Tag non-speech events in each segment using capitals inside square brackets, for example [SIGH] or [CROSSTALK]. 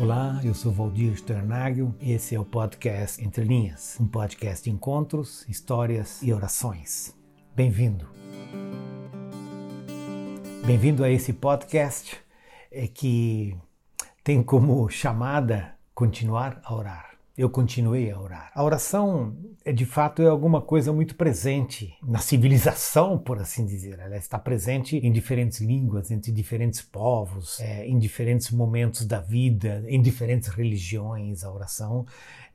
Olá, eu sou Valdir Sternagel e esse é o podcast Entre Linhas, um podcast de encontros, histórias e orações. Bem-vindo. Bem-vindo a esse podcast é, que tem como chamada continuar a orar eu continuei a orar. A oração, é de fato, é alguma coisa muito presente na civilização, por assim dizer. Ela está presente em diferentes línguas, entre diferentes povos, é, em diferentes momentos da vida, em diferentes religiões. A oração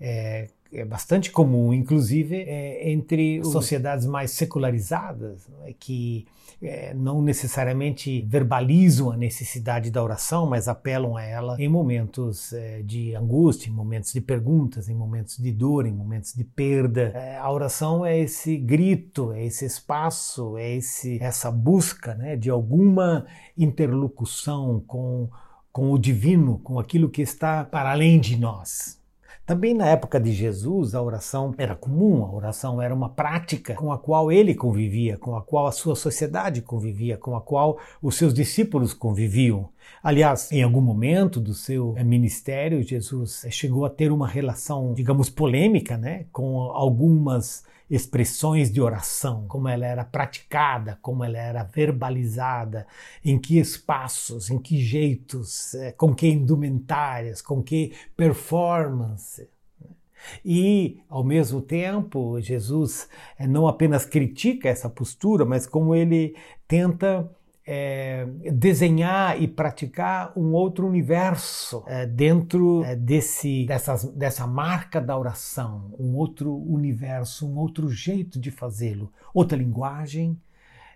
é, é bastante comum, inclusive é, entre sociedades mais secularizadas, é, que é, não necessariamente verbalizam a necessidade da oração, mas apelam a ela em momentos é, de angústia, em momentos de perguntas, em momentos de dor, em momentos de perda. É, a oração é esse grito, é esse espaço, é esse, essa busca né, de alguma interlocução com, com o divino, com aquilo que está para além de nós. Também na época de Jesus, a oração era comum, a oração era uma prática com a qual ele convivia, com a qual a sua sociedade convivia, com a qual os seus discípulos conviviam. Aliás, em algum momento do seu eh, ministério, Jesus eh, chegou a ter uma relação, digamos, polêmica, né, com algumas expressões de oração, como ela era praticada, como ela era verbalizada, em que espaços, em que jeitos, eh, com que indumentárias, com que performance. E, ao mesmo tempo, Jesus não apenas critica essa postura, mas como ele tenta é, desenhar e praticar um outro universo é, dentro é, desse, dessas, dessa marca da oração, um outro universo, um outro jeito de fazê-lo, outra linguagem,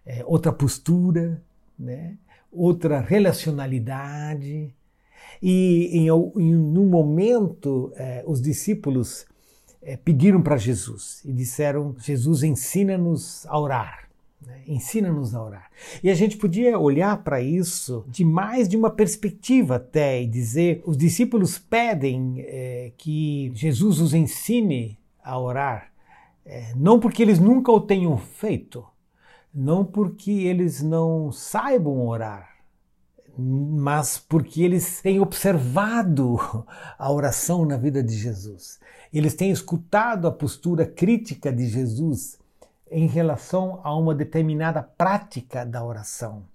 é, outra postura, né? outra relacionalidade. E em, em um momento, é, os discípulos é, pediram para Jesus e disseram: Jesus, ensina-nos a orar. Né? Ensina-nos a orar. E a gente podia olhar para isso de mais de uma perspectiva até e dizer: os discípulos pedem é, que Jesus os ensine a orar, é, não porque eles nunca o tenham feito, não porque eles não saibam orar, mas porque eles têm observado [LAUGHS] a oração na vida de Jesus. Eles têm escutado a postura crítica de Jesus em relação a uma determinada prática da oração.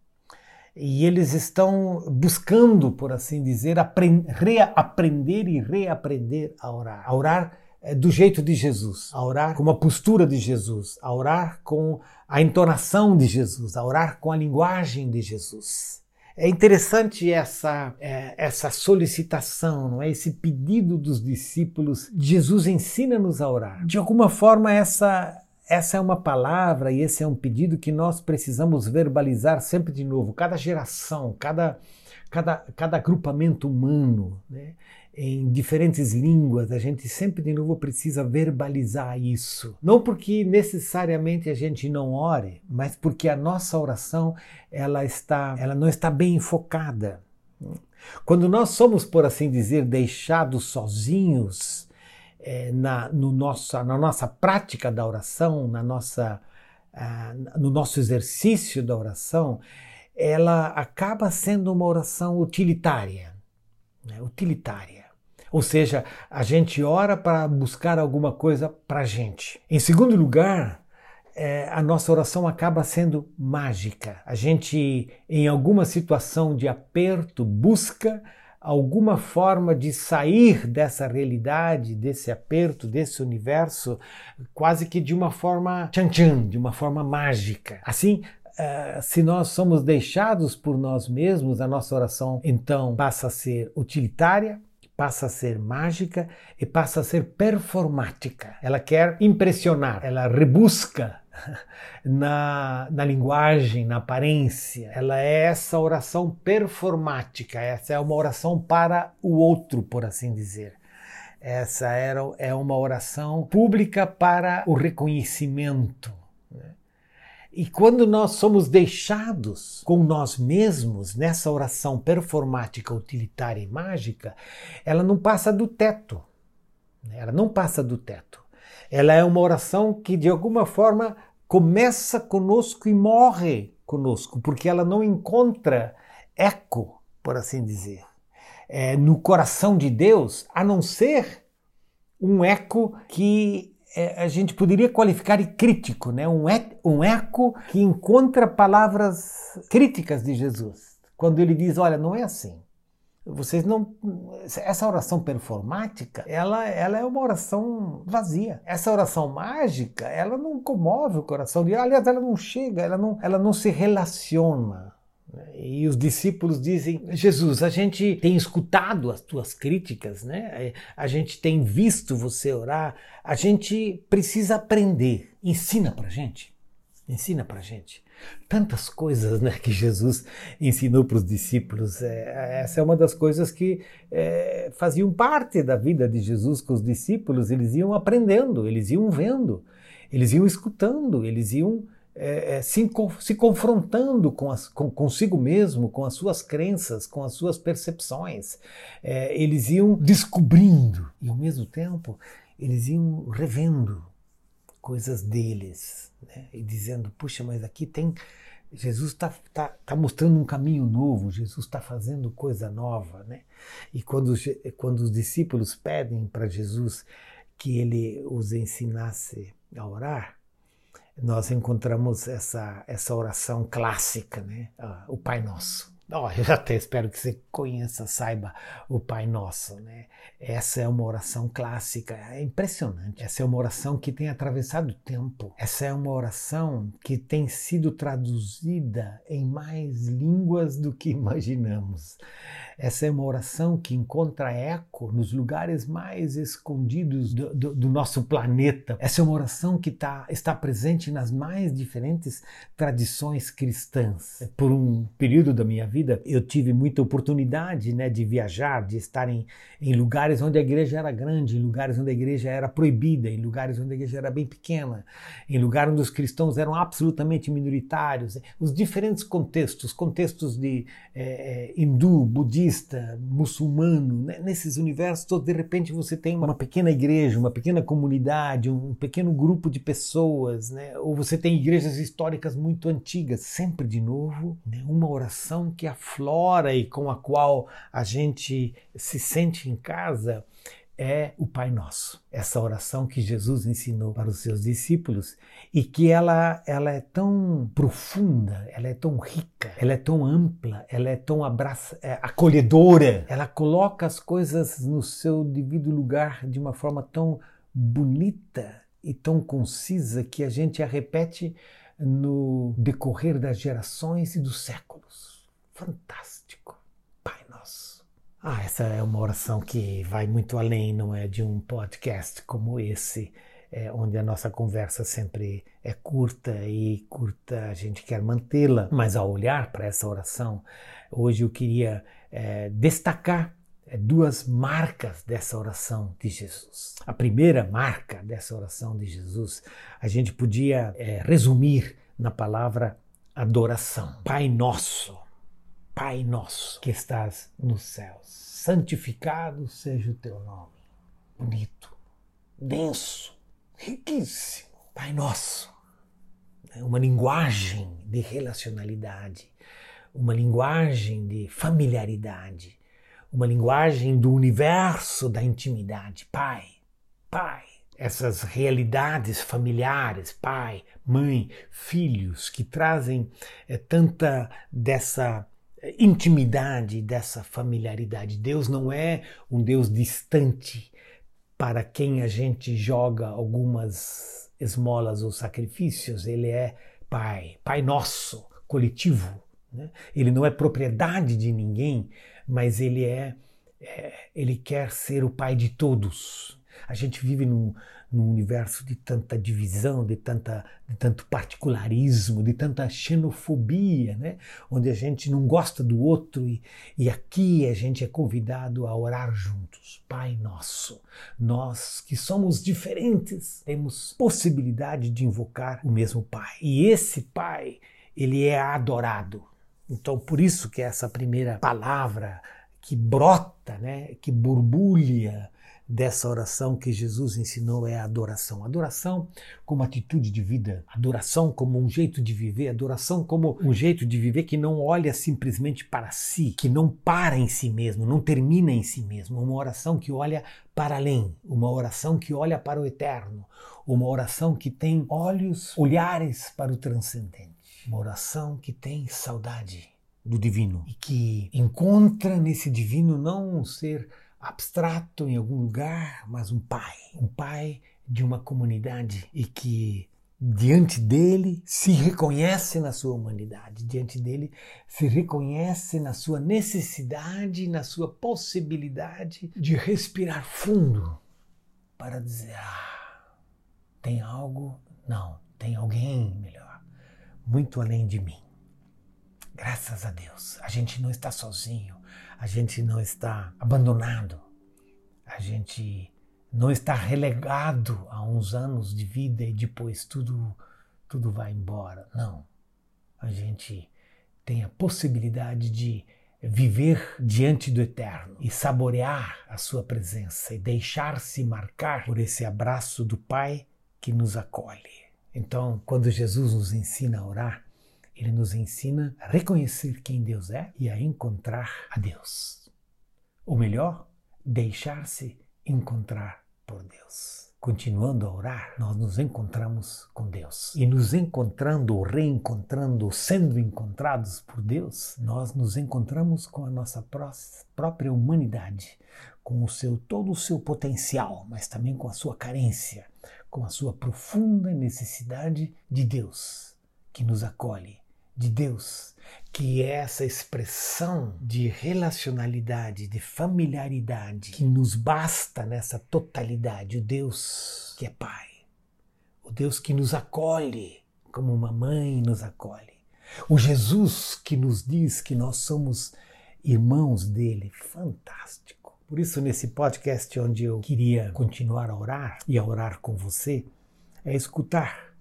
E eles estão buscando, por assim dizer, reaprender e reaprender a orar. A orar eh, do jeito de Jesus, a orar com a postura de Jesus, a orar com a entonação de Jesus, a orar com a linguagem de Jesus. É interessante essa, é, essa solicitação, não é? esse pedido dos discípulos. Jesus ensina-nos a orar. De alguma forma, essa essa é uma palavra e esse é um pedido que nós precisamos verbalizar sempre de novo. Cada geração, cada, cada, cada agrupamento humano, né? em diferentes línguas, a gente sempre de novo precisa verbalizar isso. Não porque necessariamente a gente não ore, mas porque a nossa oração ela está, ela não está bem enfocada. Quando nós somos, por assim dizer, deixados sozinhos, é, na, no nossa, na nossa prática da oração, na nossa, uh, no nosso exercício da oração, ela acaba sendo uma oração utilitária. Né? Utilitária. Ou seja, a gente ora para buscar alguma coisa para a gente. Em segundo lugar, é, a nossa oração acaba sendo mágica. A gente, em alguma situação de aperto, busca alguma forma de sair dessa realidade, desse aperto, desse universo, quase que de uma forma tchan-tchan, de uma forma mágica. Assim, Uh, se nós somos deixados por nós mesmos, a nossa oração então passa a ser utilitária, passa a ser mágica e passa a ser performática. Ela quer impressionar, ela rebusca [LAUGHS] na, na linguagem, na aparência. Ela é essa oração performática, essa é uma oração para o outro, por assim dizer. Essa era, é uma oração pública para o reconhecimento. Né? E quando nós somos deixados com nós mesmos nessa oração performática, utilitária e mágica, ela não passa do teto. Né? Ela não passa do teto. Ela é uma oração que de alguma forma começa conosco e morre conosco, porque ela não encontra eco, por assim dizer. é, no coração de Deus, a não ser um eco que é, a gente poderia qualificar de crítico, né? um, um eco que encontra palavras críticas de Jesus. Quando ele diz: Olha, não é assim. Vocês não. Essa oração performática, ela, ela é uma oração vazia. Essa oração mágica, ela não comove o coração de. Aliás, ela não chega, ela não, ela não se relaciona. E os discípulos dizem: Jesus, a gente tem escutado as tuas críticas, né? A gente tem visto você orar, a gente precisa aprender. Ensina pra gente. Ensina pra gente. Tantas coisas né, que Jesus ensinou para os discípulos. É, essa é uma das coisas que é, faziam parte da vida de Jesus com os discípulos. Eles iam aprendendo, eles iam vendo, eles iam escutando, eles iam é, é se, se, confrontando com as, com, consigo mesmo, com as suas crenças, com as suas percepções. É, eles iam descobrindo e, ao mesmo tempo, eles iam revendo coisas deles né? e dizendo: puxa, mas aqui tem. Jesus está tá, tá mostrando um caminho novo, Jesus está fazendo coisa nova. Né? E quando, quando os discípulos pedem para Jesus que ele os ensinasse a orar, nós encontramos essa, essa oração clássica, né? Ah, o Pai Nosso. Oh, eu até espero que você conheça, saiba o Pai Nosso, né? Essa é uma oração clássica, é impressionante. Essa é uma oração que tem atravessado o tempo. Essa é uma oração que tem sido traduzida em mais línguas do que imaginamos. Essa é uma oração que encontra eco nos lugares mais escondidos do, do, do nosso planeta. Essa é uma oração que tá, está presente nas mais diferentes tradições cristãs. Por um período da minha vida, eu tive muita oportunidade né, de viajar, de estar em, em lugares onde a igreja era grande, em lugares onde a igreja era proibida, em lugares onde a igreja era bem pequena, em lugares onde os cristãos eram absolutamente minoritários. Os diferentes contextos, contextos de é, hindu, budista, budista, muçulmano, né? nesses universos todos, de repente você tem uma pequena igreja, uma pequena comunidade, um pequeno grupo de pessoas, né? ou você tem igrejas históricas muito antigas, sempre de novo, né? uma oração que aflora e com a qual a gente se sente em casa é o Pai Nosso. Essa oração que Jesus ensinou para os seus discípulos e que ela, ela é tão profunda, ela é tão rica, ela é tão ampla, ela é tão abraça, é, acolhedora. Ela coloca as coisas no seu devido lugar de uma forma tão bonita e tão concisa que a gente a repete no decorrer das gerações e dos séculos. Fantástico. Ah, essa é uma oração que vai muito além, não é de um podcast como esse, é, onde a nossa conversa sempre é curta e curta a gente quer mantê-la. Mas ao olhar para essa oração, hoje eu queria é, destacar é, duas marcas dessa oração de Jesus. A primeira marca dessa oração de Jesus, a gente podia é, resumir na palavra adoração. Pai Nosso Pai nosso que estás nos céus, santificado seja o teu nome. Bonito, denso, riquíssimo. Pai nosso. É uma linguagem de relacionalidade, uma linguagem de familiaridade, uma linguagem do universo da intimidade. Pai, Pai. Essas realidades familiares, pai, mãe, filhos, que trazem é, tanta dessa intimidade, dessa familiaridade. Deus não é um Deus distante para quem a gente joga algumas esmolas ou sacrifícios. Ele é Pai, Pai nosso, coletivo. Né? Ele não é propriedade de ninguém, mas ele é, é, ele quer ser o Pai de todos. A gente vive num, num universo de tanta divisão, de, tanta, de tanto particularismo, de tanta xenofobia, né? onde a gente não gosta do outro e, e aqui a gente é convidado a orar juntos. Pai Nosso, nós que somos diferentes, temos possibilidade de invocar o mesmo Pai. E esse Pai, ele é adorado. Então, por isso que essa primeira palavra que brota, né, que borbulha dessa oração que Jesus ensinou é a adoração. Adoração como atitude de vida, adoração como um jeito de viver, adoração como um jeito de viver que não olha simplesmente para si, que não para em si mesmo, não termina em si mesmo. Uma oração que olha para além, uma oração que olha para o eterno, uma oração que tem olhos, olhares para o transcendente, uma oração que tem saudade do divino e que encontra nesse divino não um ser abstrato em algum lugar, mas um pai, um pai de uma comunidade e que diante dele se reconhece na sua humanidade, diante dele se reconhece na sua necessidade, na sua possibilidade de respirar fundo para dizer: ah, tem algo? Não, tem alguém melhor, muito além de mim. Graças a Deus, a gente não está sozinho, a gente não está abandonado, a gente não está relegado a uns anos de vida e depois tudo tudo vai embora. Não. A gente tem a possibilidade de viver diante do eterno e saborear a sua presença e deixar-se marcar por esse abraço do Pai que nos acolhe. Então, quando Jesus nos ensina a orar, ele nos ensina a reconhecer quem Deus é e a encontrar a Deus. Ou melhor, deixar-se encontrar por Deus. Continuando a orar, nós nos encontramos com Deus. E nos encontrando, reencontrando, sendo encontrados por Deus, nós nos encontramos com a nossa própria humanidade, com o seu todo o seu potencial, mas também com a sua carência, com a sua profunda necessidade de Deus, que nos acolhe, de Deus, que é essa expressão de relacionalidade, de familiaridade, que nos basta nessa totalidade, o Deus que é Pai, o Deus que nos acolhe como uma mãe nos acolhe, o Jesus que nos diz que nós somos irmãos dele, fantástico. Por isso, nesse podcast onde eu queria continuar a orar e a orar com você, é escutar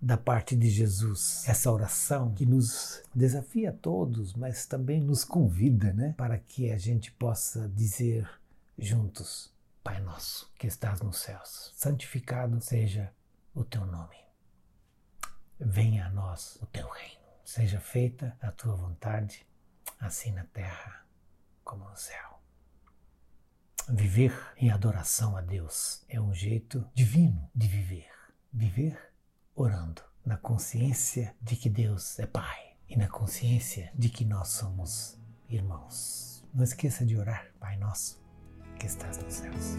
da parte de Jesus. Essa oração que nos desafia a todos, mas também nos convida, né, para que a gente possa dizer juntos: Pai nosso, que estás nos céus, santificado seja o teu nome. Venha a nós o teu reino. Seja feita a tua vontade, assim na terra como no céu. Viver em adoração a Deus é um jeito divino de viver. Viver orando na consciência de que Deus é Pai e na consciência de que nós somos irmãos. Não esqueça de orar, Pai Nosso, que estás nos céus.